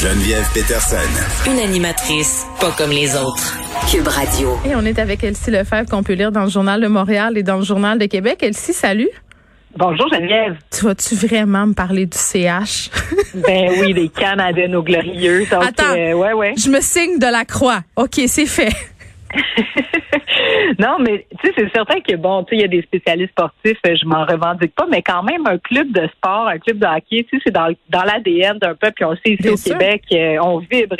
Geneviève Peterson. Une animatrice pas comme les autres. Cube Radio. Et on est avec Elsie Lefebvre qu'on peut lire dans le Journal de Montréal et dans le Journal de Québec. Elsie, salut. Bonjour Geneviève. Tu vas-tu vraiment me parler du CH? ben oui, les Canadiens, nos glorieux. Donc, Attends, euh, ouais, ouais. je me signe de la croix. OK, c'est fait. non, mais tu sais, c'est certain que bon, tu sais, il y a des spécialistes sportifs, euh, je m'en revendique pas, mais quand même un club de sport, un club de hockey, tu sais, c'est dans, dans l'ADN d'un peuple. Puis on sait ici Bien au sûr. Québec, euh, on vibre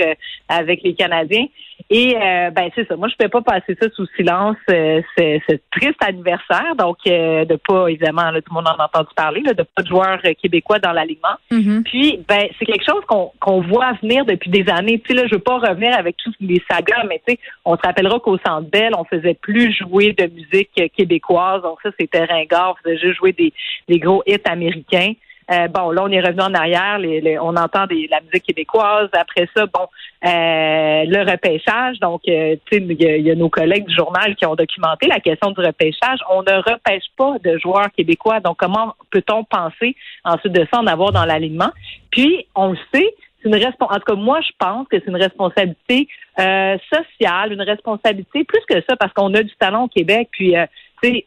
avec les Canadiens. Et euh, ben c'est ça. Moi, je peux pas passer ça sous silence. euh, c'est ce triste anniversaire, donc euh, de pas évidemment, là, tout le monde en a entendu parler, là, de pas de joueurs euh, québécois dans l'alignement. Mhm. Puis, ben, c'est quelque chose qu'on voit venir depuis des années. Tu sais, là, je veux pas revenir avec tous les sagas, mais tu sais, on se rappellera qu'au Centre Bell, on faisait plus jouer de musique québécoise. Donc ça, c'était ringard. On faisait juste jouer des, des gros hits américains. Euh, bon, là, on est revenu en arrière. Les, les- on entend des, la musique québécoise. Après ça, bon, euh, le repêchage. Donc, euh, tu sais, il y, y a nos collègues du journal qui ont documenté la question du repêchage. On ne repêche pas de joueurs québécois. Donc, comment peut-on penser ensuite de ça en avoir dans l'alignement? Puis, on le sait, c'est une respons- en tout cas, moi, je pense que c'est une responsabilité euh, sociale, une responsabilité plus que ça, parce qu'on a du talent au Québec. Puis, euh, tu sais,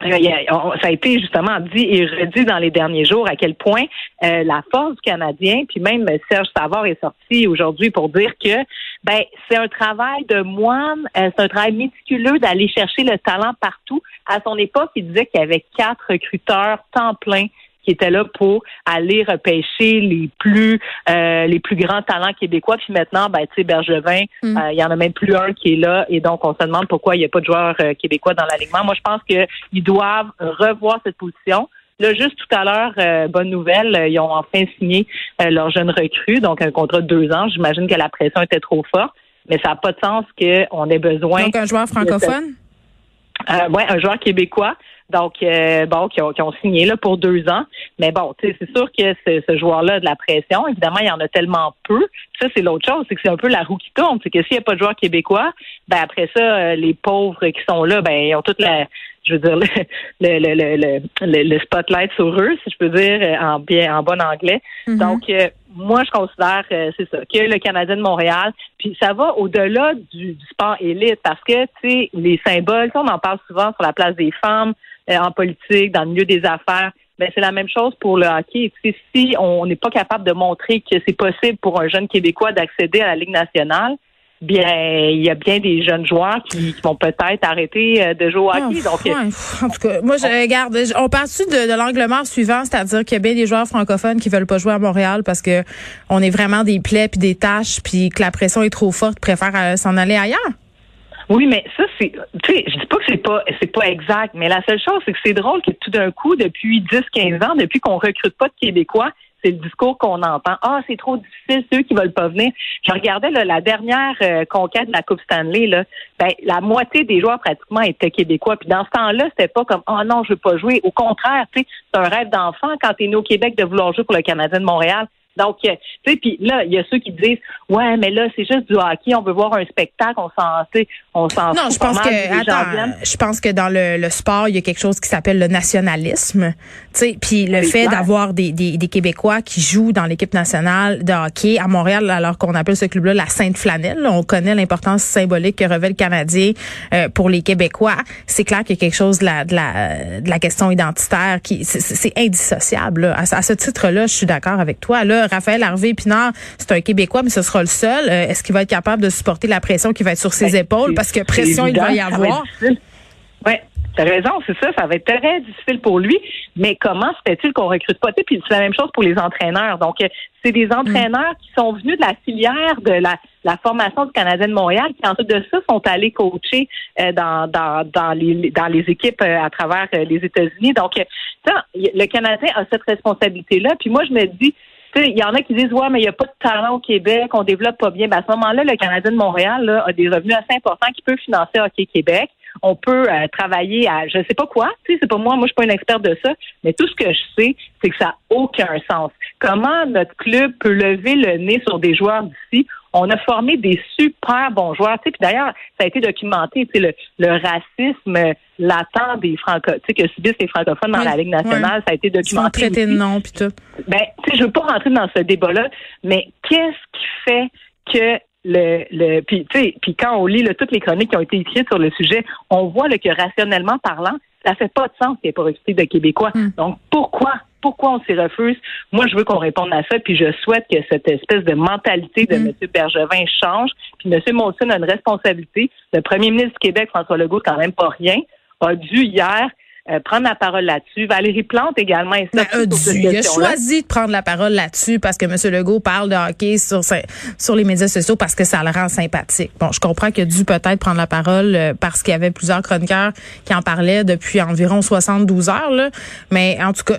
ça a été justement dit et redit dans les derniers jours à quel point euh, la force du Canadien, puis même Serge Savard est sorti aujourd'hui pour dire que ben c'est un travail de moine, euh, c'est un travail méticuleux d'aller chercher le talent partout. À son époque, il disait qu'il y avait quatre recruteurs temps plein qui étaient là pour aller repêcher les plus euh, les plus grands talents québécois. Puis maintenant, ben tu sais, Bergevin, Mm. euh, il y en a même plus un qui est là, et donc on se demande pourquoi il n'y a pas de joueurs euh, québécois dans l'alignement. Moi, je pense qu'ils doivent revoir cette position. Là, juste tout à l'heure, euh, bonne nouvelle, euh, ils ont enfin signé euh, leur jeune recrue, donc un contrat de deux ans. J'imagine que la pression était trop forte, mais ça n'a pas de sens qu'on ait besoin Donc, un joueur francophone? euh, ouais, un joueur québécois. Donc, euh, bon, qui ont, qui ont signé là pour deux ans. Mais bon, c'est sûr que ce, ce joueur-là de la pression. Évidemment, il y en a tellement peu. Ça, c'est l'autre chose, c'est que c'est un peu la roue qui tourne. C'est que s'il n'y a pas de joueur québécois, ben après ça, euh, les pauvres qui sont là, ben ils ont toute la, je veux dire, le, le, spotlight sur eux, si je peux dire, en bien, en bon anglais. Mhm. Donc, euh, moi, je considère, euh, c'est ça, que le Canadien de Montréal, puis ça va au-delà du, du sport élite, parce que, tu sais, les symboles, on en parle souvent sur la place des femmes, euh, en politique, dans le milieu des affaires, ben c'est la même chose pour le hockey. Si on n'est pas capable de montrer que c'est possible pour un jeune Québécois d'accéder à la Ligue nationale, bien, il y a bien des jeunes joueurs qui, qui vont peut-être arrêter euh, de jouer au hockey. Ah, Donc, ouais. En tout cas, moi, je regarde. On part-tu de, de l'angle mort suivant, c'est-à-dire qu'il y a bien des joueurs francophones qui veulent pas jouer à Montréal parce que on est vraiment des plaies puis des tâches puis que la pression est trop forte, préfèrent euh, s'en aller ailleurs? Oui, mais ça, c'est. Tu sais, je dis pas que c'est pas c'est pas exact, mais la seule chose, c'est que c'est drôle que tout d'un coup, depuis 10-15 ans, depuis qu'on recrute pas de Québécois, c'est le discours qu'on entend. Ah, c'est trop difficile, ceux qui veulent pas venir. Je regardais là, la dernière euh, conquête de la Coupe Stanley, là, ben, la moitié des joueurs pratiquement étaient québécois. Puis dans ce temps-là, c'était pas comme Oh non, je veux pas jouer. Au contraire, c'est un rêve d'enfant quand tu es né au Québec de vouloir jouer pour le Canadien de Montréal. Donc, euh, tu sais, puis là, il y a ceux qui disent, ouais, mais là, c'est juste du hockey, on veut voir un spectacle, on s'en, tu sais, on s'en Non, je pense que attends, je pense que dans le, le sport, il y a quelque chose qui s'appelle le nationalisme. Tu sais, puis le fait d'avoir des, des, des Québécois qui jouent dans l'équipe nationale de hockey à Montréal, alors qu'on appelle ce club-là la Sainte Flanelle. On connaît l'importance symbolique que revêt le Canadien euh, pour les Québécois. C'est clair qu'il y a quelque chose de la de la, de la question identitaire qui c'est- indissociable. là. À, ce- à ce titre-là, je suis d'accord avec toi. Là, Raphaël Harvey Pinard, c'est un Québécois, mais ce sera le seul. Euh, Est-ce qu'il va être capable de supporter la pression qui va être sur ses Ben, épaules? Parce que pression il va y avoir. Ouais, t'as raison, c'est ça, ça va être très difficile pour lui. Mais comment se fait-il qu'on recrute pas? Puis c'est la même chose pour les entraîneurs. Donc, euh, c'est des entraîneurs qui sont venus de la filière de la, la formation du Canadien de Montréal, qui ensuite de ça sont allés coacher euh, dans, dans, dans, les, dans les équipes euh, à travers euh, les États-Unis. Donc, ça, le Canadien a cette responsabilité-là. Puis moi, je me dis, il y en a qui disent ouais, mais il n'y a pas de talent au Québec, on développe pas bien. Ben, à ce moment-là, le Canadien de Montréal a des revenus assez importants qui peuvent financer Hockey Québec. On peut euh, travailler à je sais pas quoi. Tu sais, c'est pas moi, moi je suis pas une experte de ça, mais tout ce que je sais, c'est que ça n'a aucun sens. Comment notre club peut lever le nez sur des joueurs d'ici on a formé des super bons joueurs. Puis d'ailleurs, ça a été documenté, le, le racisme latent des franco, que subissent les francophones dans la Ligue nationale, ça a été documenté. Ils de nom puis tout. Ben, je veux pas rentrer dans ce débat-là, mais qu'est-ce qui fait que le, le puis puis quand on lit toutes les chroniques qui ont été écrites sur le sujet, on voit que rationnellement parlant, ça fait pas de sens qu'il n'y ait pas recruté de Québécois. Hmm. Donc pourquoi pourquoi on s'y refuse? Moi, je veux qu'on réponde à ça, puis je souhaite que cette espèce de mentalité de mm. M. Bergevin change. Puis M. Monson a une responsabilité. Le premier ministre du Québec, François Legault, quand même pas rien, a dû hier euh, prendre la parole là-dessus. Valérie Plante également est ben, Il a choisi de prendre la parole là-dessus parce que M. Legault parle de hockey sur, sur les médias sociaux parce que ça le rend sympathique. Bon, je comprends qu'il a dû peut-être prendre la parole euh, parce qu'il y avait plusieurs chroniqueurs qui en parlaient depuis environ 72 heures. Là. Mais en tout cas,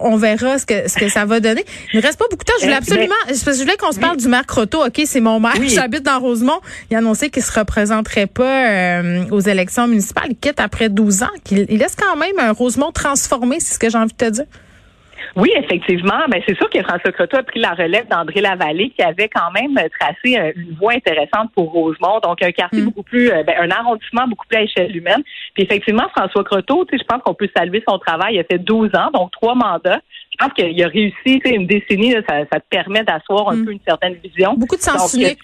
on verra ce que, ce que ça va donner. Il ne reste pas beaucoup de temps. Je voulais euh, absolument... je voulais qu'on se parle du maire Croteau. OK, c'est mon maire. J'habite dans Rosemont. Il a annoncé qu'il se représenterait pas aux élections municipales. Il quitte après 12 ans. Qu'il il laisse quand même même un Rosemont transformé, c'est ce que j'ai envie de te dire. Oui, effectivement. Ben, c'est sûr que François Croteau a pris la relève d'André Lavallée, qui avait quand même tracé euh, une voie intéressante pour Rosemont. Donc, un quartier mm. beaucoup plus, euh, ben, un arrondissement beaucoup plus à échelle humaine. Puis, effectivement, François Croteau, je pense qu'on peut saluer son travail. Il a fait 12 ans, donc trois mandats. Je pense qu'il a réussi, une décennie, ça, te permet d'asseoir un mm. peu une certaine vision. Beaucoup de sens unique.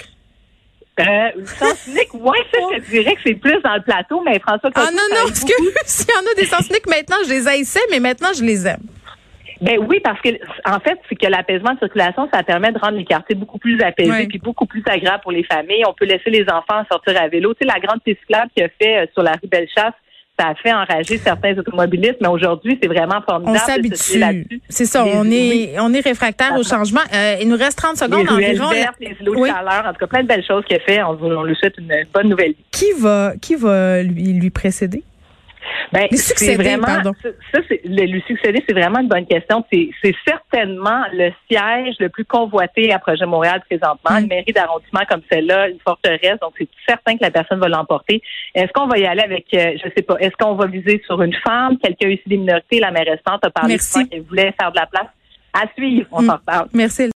Euh, le sens unique, ouais, ça, je dirais que c'est plus dans le plateau, mais François Ah non, non, parce que s'il y en a des sens uniques, maintenant, je les haïssais, mais maintenant, je les aime. Ben oui, parce que en fait, c'est que l'apaisement de circulation, ça permet de rendre les quartiers beaucoup plus apaisés puis beaucoup plus agréables pour les familles. On peut laisser les enfants sortir à vélo. Tu sais, la grande piste qui a fait euh, sur la rue Bellechasse, ça a fait enrager certains automobilistes, mais aujourd'hui, c'est vraiment formidable. On s'habitue. C'est ça, on est, on est réfractaire au changement. Euh, il nous reste 30 secondes les environ. Vertes, les îlots de chaleur, en tout cas, plein de belles choses qu'il a fait. On, on lui souhaite une bonne nouvelle. Qui va, qui va lui, lui précéder? Ben, c'est vraiment, Ça, c'est, le, lui succéder, c'est vraiment une bonne question. C'est, certainement le siège le plus convoité à Projet Montréal présentement. Mm. Une mairie d'arrondissement comme celle-là, une forteresse, donc c'est certain que la personne va l'emporter. Est-ce qu'on va y aller avec, euh, je sais pas, est-ce qu'on va viser sur une femme, quelqu'un ici des minorités, la maire restante a parlé de ça, qu'elle voulait faire de la place? À suivre, on mm. s'en parle. Merci.